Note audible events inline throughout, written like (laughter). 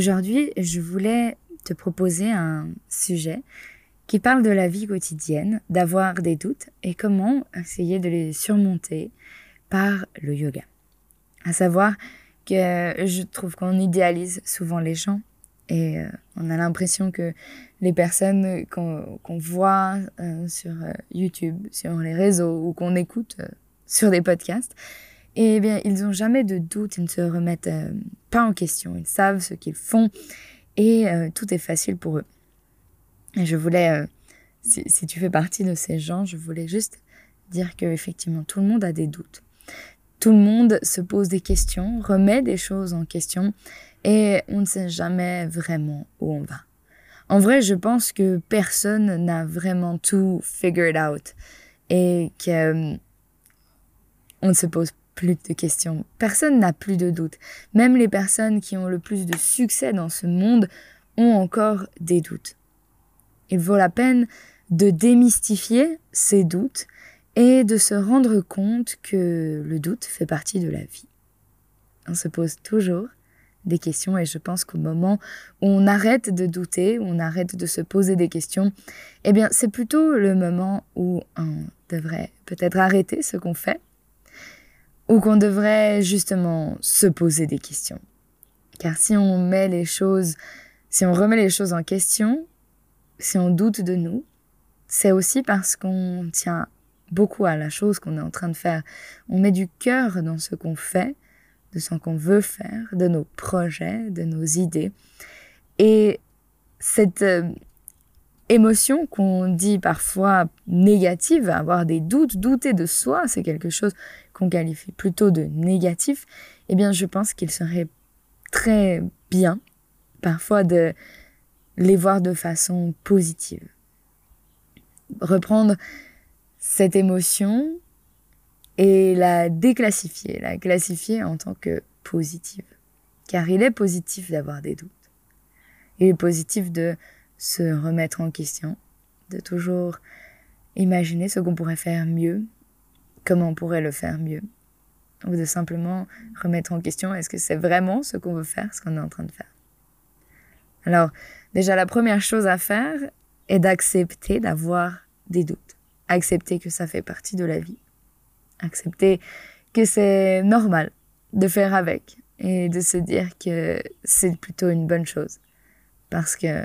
Aujourd'hui, je voulais te proposer un sujet qui parle de la vie quotidienne, d'avoir des doutes et comment essayer de les surmonter par le yoga. À savoir que je trouve qu'on idéalise souvent les gens et euh, on a l'impression que les personnes qu'on voit euh, sur euh, YouTube, sur les réseaux ou qu'on écoute sur des podcasts, eh bien, ils n'ont jamais de doute, ils ne se remettent euh, pas en question, ils savent ce qu'ils font et euh, tout est facile pour eux. Et je voulais, euh, si, si, tu fais partie de ces gens, je voulais juste dire que effectivement tout le monde a des doutes. Tout le monde se pose des questions, remet des choses en question et on ne sait jamais vraiment où on va. En vrai, je pense que personne n'a vraiment tout figured out et que on ne se pose plus de questions. Personne n'a plus de doutes. Même les personnes qui ont le plus de succès dans ce monde ont encore des doutes. Il vaut la peine de démystifier ces doutes et de se rendre compte que le doute fait partie de la vie. On se pose toujours des questions et je pense qu'au moment où on arrête de douter, où on arrête de se poser des questions, eh bien c'est plutôt le moment où on devrait peut-être arrêter ce qu'on fait ou qu'on devrait justement se poser des questions. Car si on met les choses, si on remet les choses en question, si on doute de nous, c'est aussi parce qu'on tient beaucoup à la chose qu'on est en train de faire. On met du cœur dans ce qu'on fait, de ce qu'on veut faire, de nos projets, de nos idées. Et cette euh, émotion qu'on dit parfois négative, avoir des doutes, douter de soi, c'est quelque chose qu'on qualifie plutôt de négatif, eh bien je pense qu'il serait très bien parfois de les voir de façon positive. Reprendre cette émotion et la déclassifier, la classifier en tant que positive. Car il est positif d'avoir des doutes. Il est positif de se remettre en question, de toujours imaginer ce qu'on pourrait faire mieux, comment on pourrait le faire mieux, ou de simplement remettre en question est-ce que c'est vraiment ce qu'on veut faire, ce qu'on est en train de faire? Alors, déjà, la première chose à faire est d'accepter d'avoir des doutes, accepter que ça fait partie de la vie, accepter que c'est normal de faire avec et de se dire que c'est plutôt une bonne chose parce que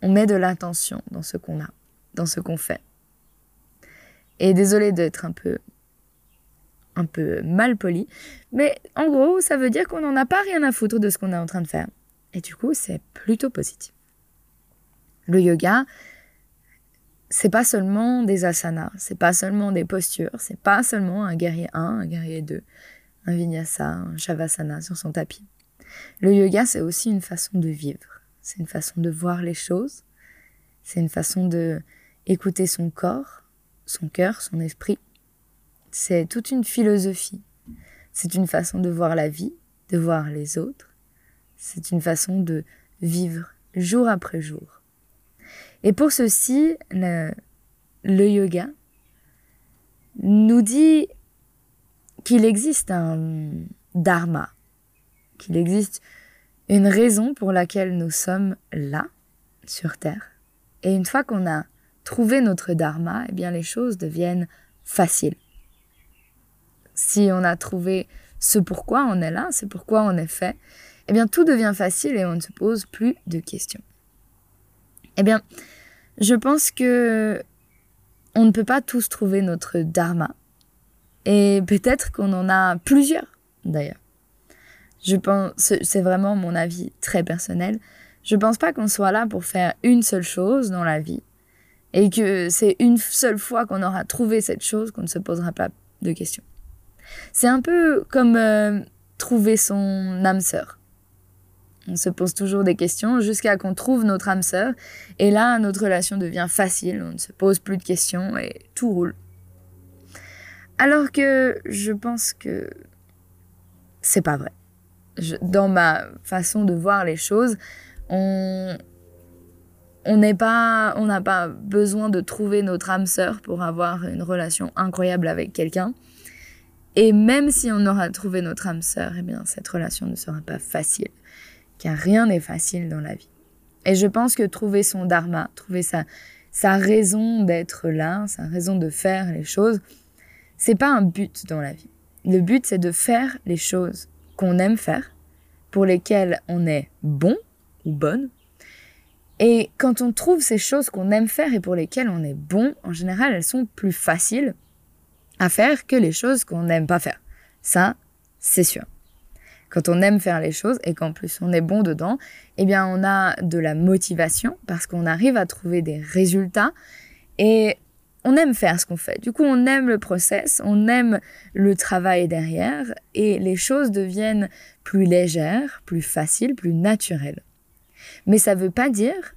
on met de l'attention dans ce qu'on a, dans ce qu'on fait. Et désolé d'être un peu un peu mal poli, mais en gros, ça veut dire qu'on n'en a pas rien à foutre de ce qu'on est en train de faire. Et du coup, c'est plutôt positif. Le yoga, c'est pas seulement des asanas, c'est pas seulement des postures, c'est pas seulement un guerrier 1, un guerrier 2, un vinyasa, un shavasana sur son tapis. Le yoga, c'est aussi une façon de vivre. C'est une façon de voir les choses. C'est une façon de écouter son corps, son cœur, son esprit. C'est toute une philosophie. C'est une façon de voir la vie, de voir les autres. C'est une façon de vivre jour après jour. Et pour ceci, le, le yoga nous dit qu'il existe un dharma, qu'il existe une raison pour laquelle nous sommes là, sur Terre. Et une fois qu'on a trouvé notre dharma, eh bien les choses deviennent faciles. Si on a trouvé ce pourquoi on est là, c'est pourquoi on est fait, eh bien tout devient facile et on ne se pose plus de questions. Eh bien, je pense que on ne peut pas tous trouver notre dharma. Et peut-être qu'on en a plusieurs, d'ailleurs. Je pense, c'est vraiment mon avis très personnel. Je pense pas qu'on soit là pour faire une seule chose dans la vie. Et que c'est une seule fois qu'on aura trouvé cette chose qu'on ne se posera pas de questions. C'est un peu comme euh, trouver son âme sœur. On se pose toujours des questions jusqu'à qu'on trouve notre âme sœur. Et là, notre relation devient facile. On ne se pose plus de questions et tout roule. Alors que je pense que c'est pas vrai. dans ma façon de voir les choses, on on n'est pas on n'a pas besoin de trouver notre âme sœur pour avoir une relation incroyable avec quelqu'un. Et même si on aura trouvé notre âme sœur, eh bien cette relation ne sera pas facile car rien n'est facile dans la vie. Et je pense que trouver son dharma, trouver sa, sa raison d'être là, sa raison de faire les choses, c'est pas un but dans la vie. Le but, c'est de faire les choses qu'on aime faire, pour lesquelles on est bon ou bonne. Et quand on trouve ces choses qu'on aime faire et pour lesquelles on est bon, en général, elles sont plus faciles à faire que les choses qu'on n'aime pas faire. Ça, c'est sûr quand on aime faire les choses et qu'en plus on est bon dedans, eh bien on a de la motivation parce qu'on arrive à trouver des résultats et on aime faire ce qu'on fait. Du coup, on aime le process, on aime le travail derrière et les choses deviennent plus légères, plus faciles, plus naturelles. Mais ça ne veut pas dire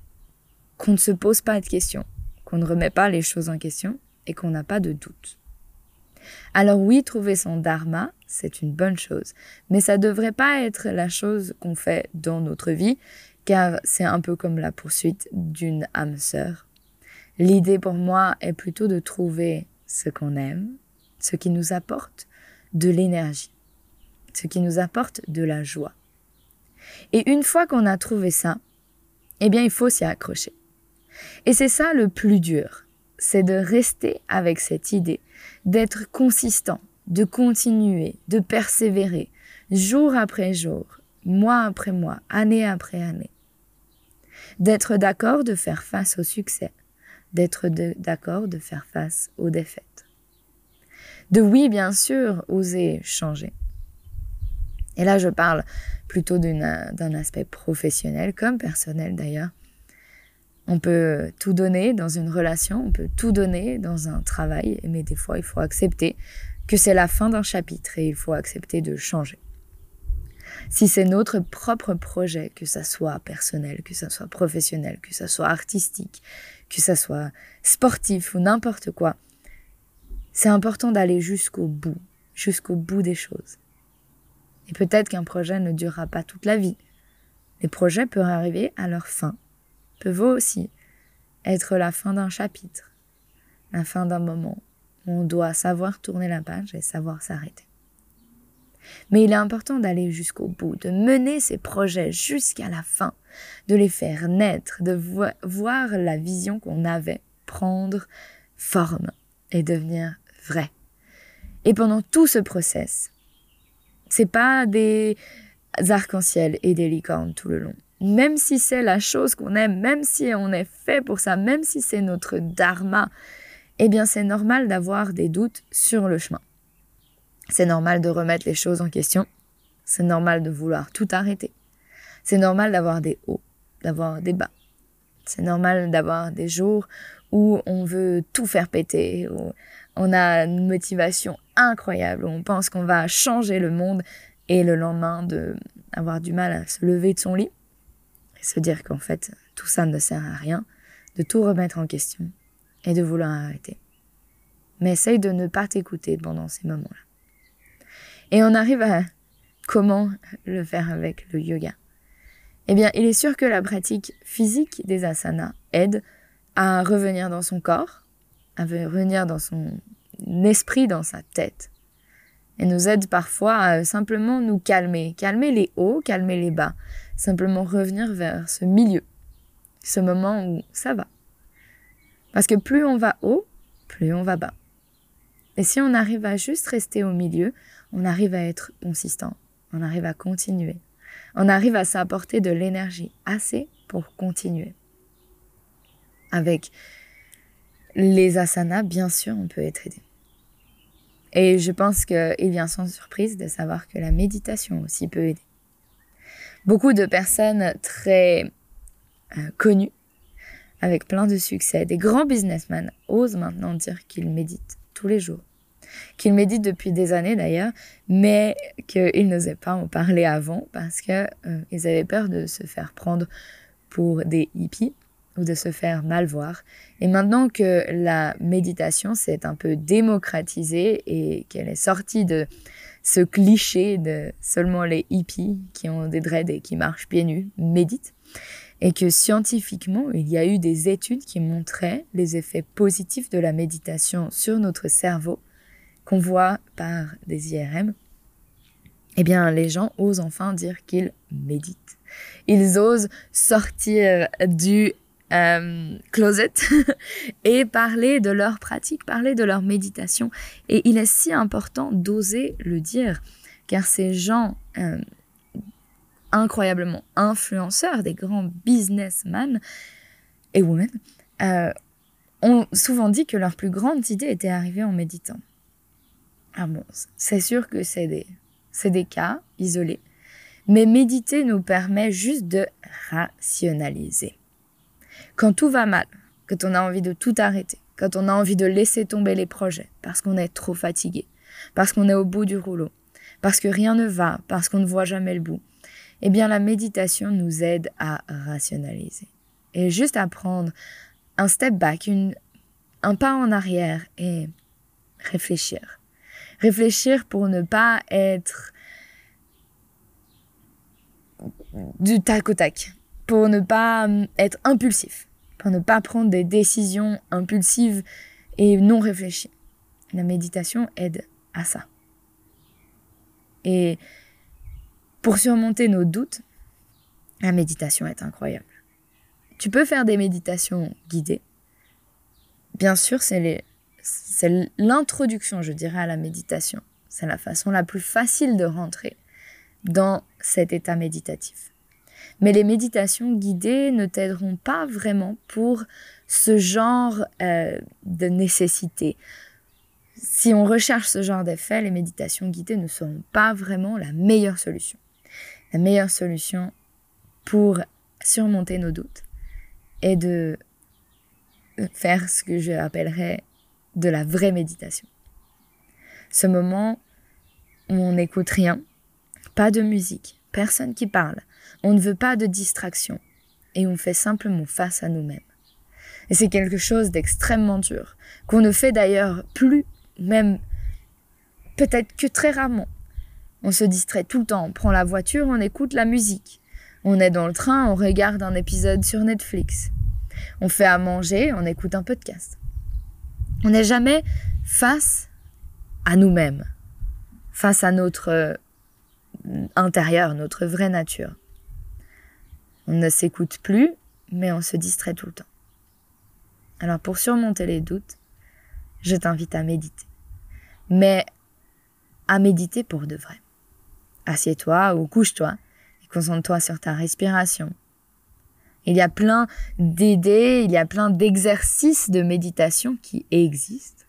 qu'on ne se pose pas de questions, qu'on ne remet pas les choses en question et qu'on n'a pas de doute. Alors oui, trouver son dharma, c'est une bonne chose, mais ça ne devrait pas être la chose qu'on fait dans notre vie, car c'est un peu comme la poursuite d'une âme sœur. L'idée pour moi est plutôt de trouver ce qu'on aime, ce qui nous apporte de l'énergie, ce qui nous apporte de la joie. Et une fois qu'on a trouvé ça, eh bien il faut s'y accrocher. Et c'est ça le plus dur, c'est de rester avec cette idée, d'être consistant, de continuer, de persévérer, jour après jour, mois après mois, année après année. D'être d'accord de faire face au succès, d'être d'accord de faire face aux défaites. De oui, bien sûr, oser changer. Et là, je parle plutôt d'un aspect professionnel comme personnel d'ailleurs. On peut tout donner dans une relation, on peut tout donner dans un travail, mais des fois, il faut accepter que c'est la fin d'un chapitre et il faut accepter de changer. Si c'est notre propre projet, que ça soit personnel, que ça soit professionnel, que ça soit artistique, que ça soit sportif ou n'importe quoi, c'est important d'aller jusqu'au bout, jusqu'au bout des choses. Et peut-être qu'un projet ne durera pas toute la vie. Les projets peuvent arriver à leur fin peut aussi être la fin d'un chapitre, la fin d'un moment où on doit savoir tourner la page et savoir s'arrêter. Mais il est important d'aller jusqu'au bout, de mener ces projets jusqu'à la fin, de les faire naître, de voir la vision qu'on avait prendre forme et devenir vrai. Et pendant tout ce process, c'est pas des arcs-en-ciel et des licornes tout le long même si c'est la chose qu'on aime, même si on est fait pour ça, même si c'est notre dharma, eh bien c'est normal d'avoir des doutes sur le chemin. C'est normal de remettre les choses en question. C'est normal de vouloir tout arrêter. C'est normal d'avoir des hauts, d'avoir des bas. C'est normal d'avoir des jours où on veut tout faire péter, on a une motivation incroyable, on pense qu'on va changer le monde et le lendemain de avoir du mal à se lever de son lit se dire qu'en fait, tout ça ne sert à rien, de tout remettre en question et de vouloir arrêter. Mais essaye de ne pas t'écouter pendant ces moments-là. Et on arrive à comment le faire avec le yoga. Eh bien, il est sûr que la pratique physique des asanas aide à revenir dans son corps, à revenir dans son esprit, dans sa tête. Et nous aide parfois à simplement nous calmer, calmer les hauts, calmer les bas, Simplement revenir vers ce milieu, ce moment où ça va. Parce que plus on va haut, plus on va bas. Et si on arrive à juste rester au milieu, on arrive à être consistant, on arrive à continuer, on arrive à s'apporter de l'énergie assez pour continuer. Avec les asanas, bien sûr, on peut être aidé. Et je pense qu'il vient sans surprise de savoir que la méditation aussi peut aider. Beaucoup de personnes très euh, connues, avec plein de succès, des grands businessmen, osent maintenant dire qu'ils méditent tous les jours. Qu'ils méditent depuis des années d'ailleurs, mais qu'ils n'osaient pas en parler avant parce qu'ils euh, avaient peur de se faire prendre pour des hippies ou de se faire mal voir. Et maintenant que la méditation s'est un peu démocratisée et qu'elle est sortie de ce cliché de seulement les hippies qui ont des dreads et qui marchent pieds nus méditent, et que scientifiquement, il y a eu des études qui montraient les effets positifs de la méditation sur notre cerveau qu'on voit par des IRM, eh bien, les gens osent enfin dire qu'ils méditent. Ils osent sortir du euh, closet (laughs) et parler de leur pratique, parler de leur méditation. Et il est si important d'oser le dire, car ces gens euh, incroyablement influenceurs, des grands businessmen et women, euh, ont souvent dit que leur plus grande idée était arrivée en méditant. Ah bon, c'est sûr que c'est des, c'est des cas isolés, mais méditer nous permet juste de rationaliser. Quand tout va mal, quand on a envie de tout arrêter, quand on a envie de laisser tomber les projets parce qu'on est trop fatigué, parce qu'on est au bout du rouleau, parce que rien ne va, parce qu'on ne voit jamais le bout, eh bien la méditation nous aide à rationaliser. Et juste à prendre un step back, un pas en arrière et réfléchir. Réfléchir pour ne pas être du tac au tac, pour ne pas hum, être impulsif, pour ne pas prendre des décisions impulsives et non réfléchies. La méditation aide à ça. Et pour surmonter nos doutes, la méditation est incroyable. Tu peux faire des méditations guidées. Bien sûr, c'est l'introduction, je dirais, à la méditation. C'est la façon la plus facile de rentrer dans cet état méditatif. Mais les méditations guidées ne t'aideront pas vraiment pour ce genre euh, de nécessité. Si on recherche ce genre d'effet, les méditations guidées ne seront pas vraiment la meilleure solution. La meilleure solution pour surmonter nos doutes est de faire ce que je de la vraie méditation. Ce moment où on n'écoute rien, pas de musique, personne qui parle, on ne veut pas de distraction et on fait simplement face à nous-mêmes. Et c'est quelque chose d'extrêmement dur, qu'on ne fait d'ailleurs plus, même peut-être que très rarement. On se distrait tout le temps, on prend la voiture, on écoute la musique. On est dans le train, on regarde un épisode sur Netflix. On fait à manger, on écoute un podcast. On n'est jamais face à nous-mêmes, face à notre euh, intérieur, notre vraie nature. On ne s'écoute plus, mais on se distrait tout le temps. Alors pour surmonter les doutes, je t'invite à méditer. Mais à méditer pour de vrai. Assieds-toi ou couche-toi et concentre-toi sur ta respiration. Il y a plein d'idées, il y a plein d'exercices de méditation qui existent.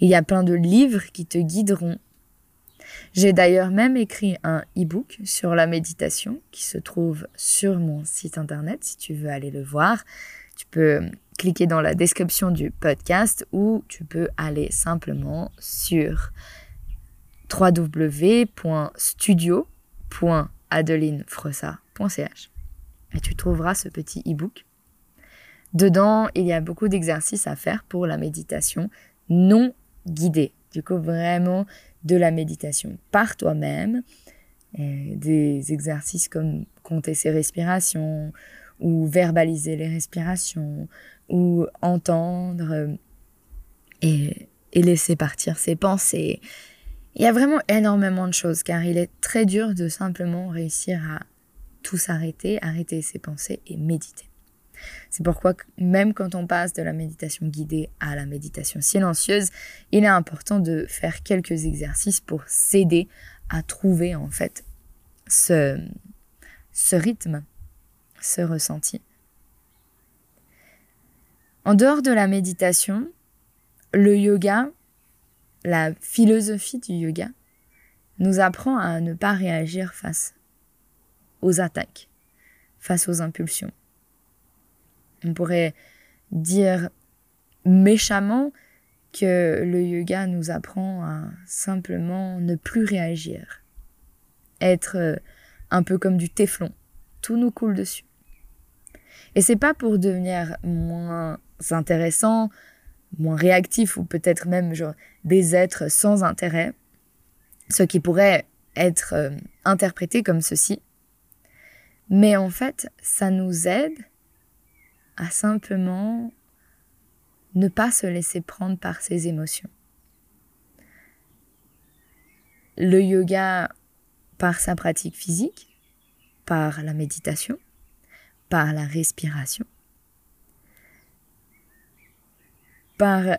Il y a plein de livres qui te guideront j'ai d'ailleurs même écrit un e-book sur la méditation qui se trouve sur mon site internet si tu veux aller le voir. Tu peux cliquer dans la description du podcast ou tu peux aller simplement sur www.studio.adelinefrossa.ch et tu trouveras ce petit e-book. Dedans, il y a beaucoup d'exercices à faire pour la méditation non guidée. Du coup, vraiment de la méditation par toi-même, des exercices comme compter ses respirations ou verbaliser les respirations ou entendre euh, et laisser partir ses pensées. Il y a vraiment énormément de choses car il est très dur de simplement réussir à tout s'arrêter, arrêter ses pensées et méditer. C'est pourquoi même quand on passe de la méditation guidée à la méditation silencieuse, il est important de faire quelques exercices pour s'aider à trouver en fait ce, ce rythme, ce ressenti. En dehors de la méditation, le yoga, la philosophie du yoga, nous apprend à ne pas réagir face aux attaques, face aux impulsions. On pourrait dire méchamment que le yoga nous apprend à simplement ne plus réagir, être euh, un peu comme du téflon, tout nous coule dessus. Et c'est pas pour devenir moins intéressant, moins réactif ou peut-être même genre des êtres sans intérêt, ce qui pourrait être euh, interprété comme ceci. Mais en fait, ça nous aide à simplement ne pas se laisser prendre par ses émotions. Le yoga, par sa pratique physique, par la méditation, par la respiration, par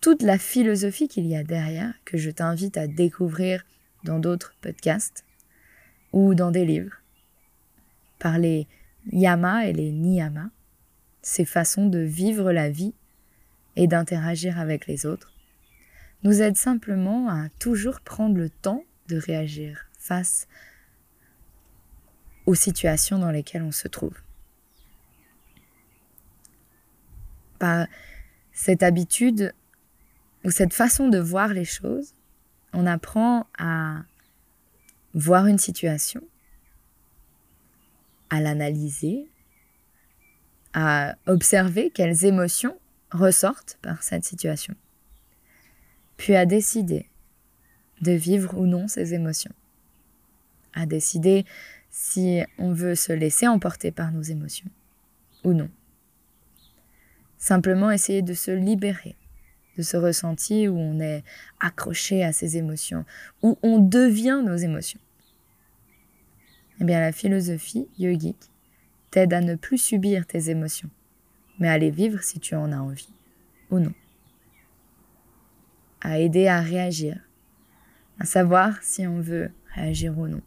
toute la philosophie qu'il y a derrière, que je t'invite à découvrir dans d'autres podcasts ou dans des livres, par les yamas et les niyamas, ces façons de vivre la vie et d'interagir avec les autres, nous aide simplement à toujours prendre le temps de réagir face aux situations dans lesquelles on se trouve. Par cette habitude ou cette façon de voir les choses, on apprend à voir une situation, à l'analyser, à observer quelles émotions ressortent par cette situation, puis à décider de vivre ou non ces émotions, à décider si on veut se laisser emporter par nos émotions ou non. Simplement essayer de se libérer de ce ressenti où on est accroché à ses émotions, où on devient nos émotions. Eh bien, la philosophie yogique t'aide à ne plus subir tes émotions, mais à les vivre si tu en as envie ou non. À aider à réagir, à savoir si on veut réagir ou non.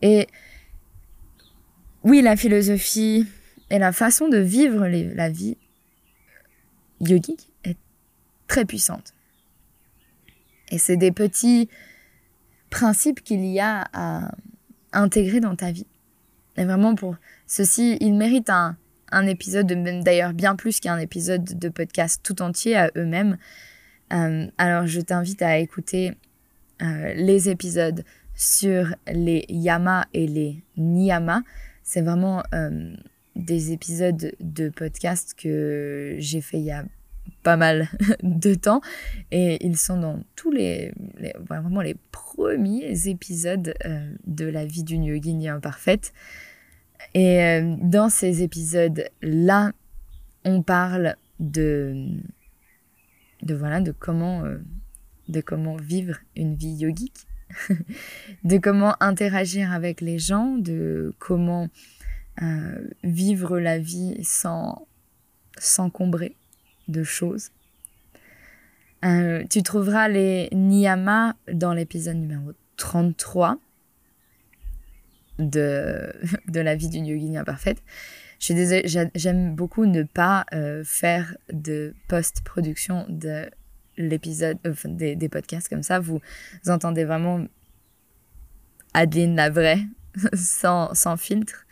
Et oui, la philosophie et la façon de vivre la vie yogique est très puissante. Et c'est des petits principes qu'il y a à intégrer dans ta vie. Et vraiment pour ceci, ils méritent un, un épisode, d'ailleurs bien plus qu'un épisode de podcast tout entier à eux-mêmes. Euh, alors je t'invite à écouter euh, les épisodes sur les yamas et les niyamas. C'est vraiment euh, des épisodes de podcast que j'ai fait il y a pas mal (laughs) de temps et ils sont dans tous les, vraiment les premiers épisodes de la vie d'une yogini imparfaite. Et euh, dans ces épisodes-là, on parle de, voilà de comment euh, de comment vivre une vie yogique, (laughs) de comment interagir avec les gens, de comment vivre la vie sans s'encombrer de choses. Euh, tu trouveras les niyamas dans l'épisode numéro 33 de, (laughs) de la vie d'une yogini imparfaite. J'aime beaucoup ne pas euh, faire de post-production de l'épisode, euh, des, podcasts comme ça. Vous, entendez vraiment Adeline la vraie, (laughs) sans, sans filtre.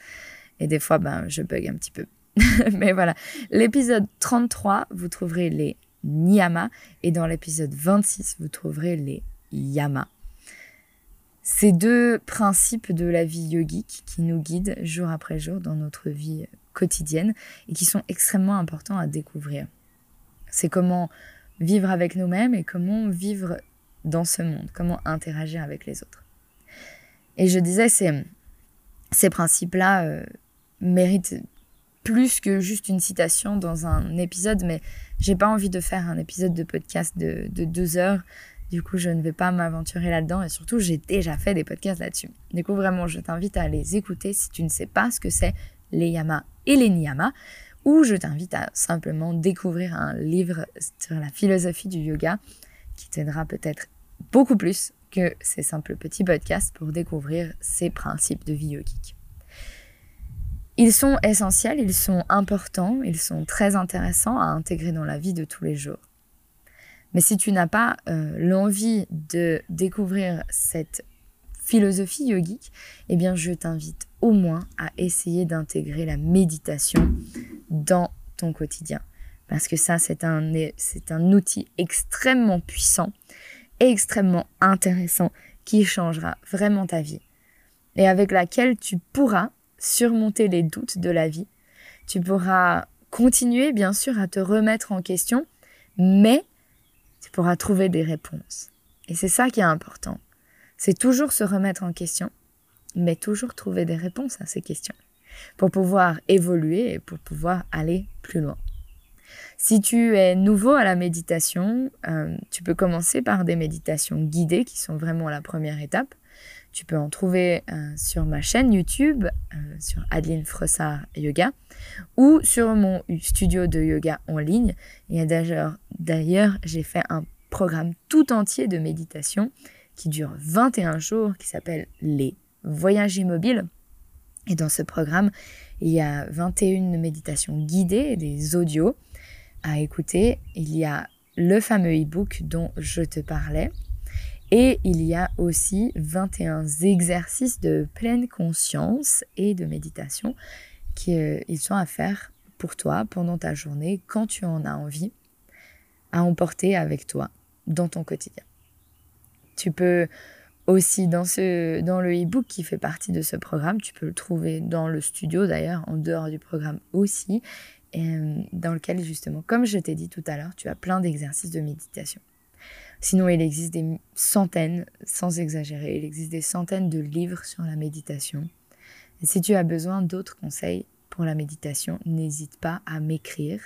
Et des fois, ben, je bug un petit peu. (laughs) Mais voilà, l'épisode 33, vous trouverez les niyamas et dans l'épisode 26, vous trouverez les yamas. Ces deux principes de la vie yogique qui nous guident jour après jour dans notre vie quotidienne et qui sont extrêmement importants à découvrir. C'est comment vivre avec nous-mêmes et comment vivre dans ce monde, comment interagir avec les autres. Et je disais, ces, ces principes-là euh, méritent plus que juste une citation dans un épisode, mais j'ai pas envie de faire un épisode de podcast de, deux heures. Du coup, je ne vais pas m'aventurer là-dedans et surtout, j'ai déjà fait des podcasts là-dessus. Du coup, vraiment, je t'invite à les écouter si tu ne sais pas ce que c'est les yamas et les niyamas, ou je t'invite à simplement découvrir un livre sur la philosophie du yoga qui t'aidera peut-être beaucoup plus que ces simples petits podcasts pour découvrir ces principes de vie yogique. Ils sont essentiels, ils sont importants, ils sont très intéressants à intégrer dans la vie de tous les jours. Mais si tu n'as pas euh, l'envie de découvrir cette philosophie yogique, eh bien je t'invite au moins à essayer d'intégrer la méditation dans ton quotidien. Parce que ça, c'est un, c'est un outil extrêmement puissant extrêmement intéressant qui changera vraiment ta vie. Et avec laquelle tu pourras surmonter les doutes de la vie. Tu pourras continuer, bien sûr, à te remettre en question, mais tu pourras trouver des réponses. Et c'est ça qui est important. C'est toujours se remettre en question, mais toujours trouver des réponses à ces questions pour pouvoir évoluer et pour pouvoir aller plus loin. Si tu es nouveau à la méditation, euh, tu peux commencer par des méditations guidées qui sont vraiment la première étape. Tu peux en trouver euh, sur ma chaîne YouTube, euh, sur Adeline Frossard Yoga, ou sur mon studio de yoga en ligne. Et d'ailleurs, d'ailleurs j'ai fait un programme tout entier de méditation qui dure 21 jours, qui s'appelle Les Voyages immobiles. Et dans ce programme, il y a 21 méditations guidées des audios à écouter. Il y a le fameux e-book dont je te parlais. Et il y a aussi 21 exercices de pleine conscience et de méditation qui euh, sont à faire pour toi pendant ta journée quand tu en as envie à emporter avec toi dans ton quotidien. Tu peux aussi dans, ce, dans le e-book qui fait partie de ce programme, tu peux le trouver dans le studio d'ailleurs, en dehors du programme aussi, euh, dans lequel justement, comme je t'ai dit tout à l'heure, tu as plein d'exercices de méditation. Sinon, il existe des centaines, sans exagérer, il existe des centaines de livres sur la méditation. Si tu as besoin d'autres conseils pour la méditation, n'hésite pas à m'écrire,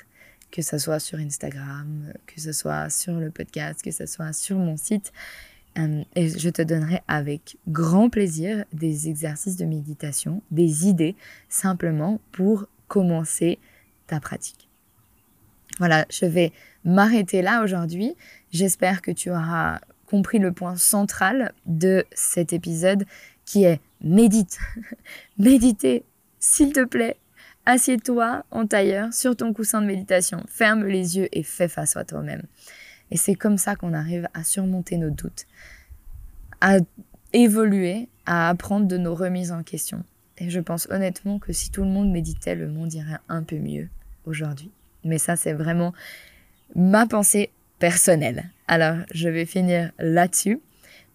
que ce soit sur Instagram, que ce soit sur le podcast, que ce soit sur mon site. Et je te donnerai avec grand plaisir des exercices de méditation, des idées simplement pour commencer ta pratique. Voilà, je vais m'arrêter là aujourd'hui. J'espère que tu auras compris le point central de cet épisode qui est médite. (laughs) Méditer, s'il te plaît. Assieds-toi en tailleur sur ton coussin de méditation. Ferme les yeux et fais face à toi-même. Et c'est comme ça qu'on arrive à surmonter nos doutes, à évoluer, à apprendre de nos remises en question. Et je pense honnêtement que si tout le monde méditait, le monde irait un peu mieux aujourd'hui. Mais ça, c'est vraiment ma pensée personnelle. Alors, je vais finir là-dessus.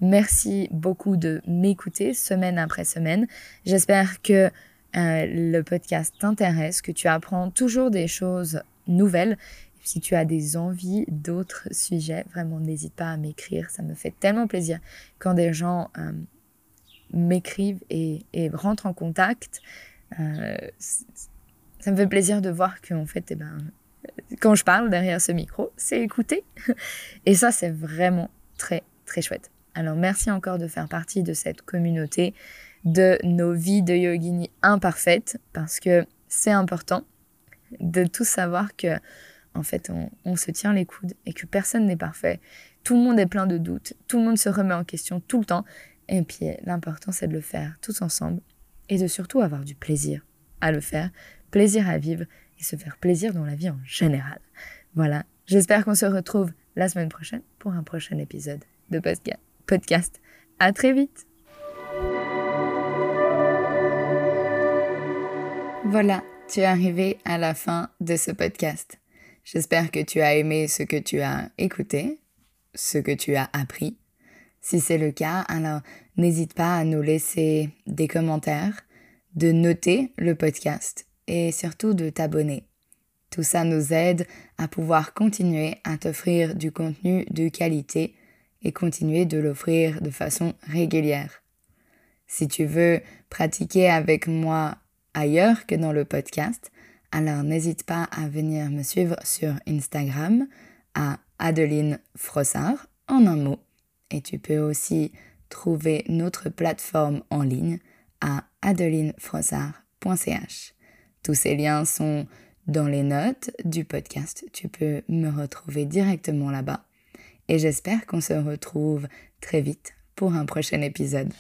Merci beaucoup de m'écouter semaine après semaine. J'espère que euh, le podcast t'intéresse, que tu apprends toujours des choses nouvelles si tu as des envies d'autres sujets, vraiment n'hésite pas à m'écrire. Ça me fait tellement plaisir quand des gens euh, m'écrivent et, rentrent en contact. Euh, ça me fait plaisir de voir qu'en fait, eh ben, quand je parle derrière ce micro, c'est écouter. (laughs) Et ça, c'est vraiment très, très chouette. Alors, merci encore de faire partie de cette communauté, de nos vies de yogini imparfaites, parce que c'est important de tous savoir que en fait, on, se tient les coudes et que personne n'est parfait. Tout le monde est plein de doutes, tout le monde se remet en question tout le temps. Et puis, l'important, c'est de le faire tous ensemble et de surtout avoir du plaisir à le faire, plaisir à vivre se faire plaisir dans la vie en général. Voilà, j'espère qu'on se retrouve la semaine prochaine pour un prochain épisode de podcast. À très vite Voilà, tu es arrivé à la fin de ce podcast. J'espère que tu as aimé ce que tu as écouté, ce que tu as appris. Si c'est le cas, alors n'hésite pas à nous laisser des commentaires, de noter le podcast et surtout de t'abonner. Tout ça nous aide à pouvoir continuer à t'offrir du contenu de qualité et continuer de l'offrir de façon régulière. Si tu veux pratiquer avec moi ailleurs que dans le podcast, alors n'hésite pas à venir me suivre sur Instagram à Adeline Frossard en un mot. Et tu peux aussi trouver notre plateforme en ligne à adelinefrossard.ch. Tous ces liens sont dans les notes du podcast. Tu peux me retrouver directement là-bas. Et j'espère qu'on se retrouve très vite pour un prochain épisode.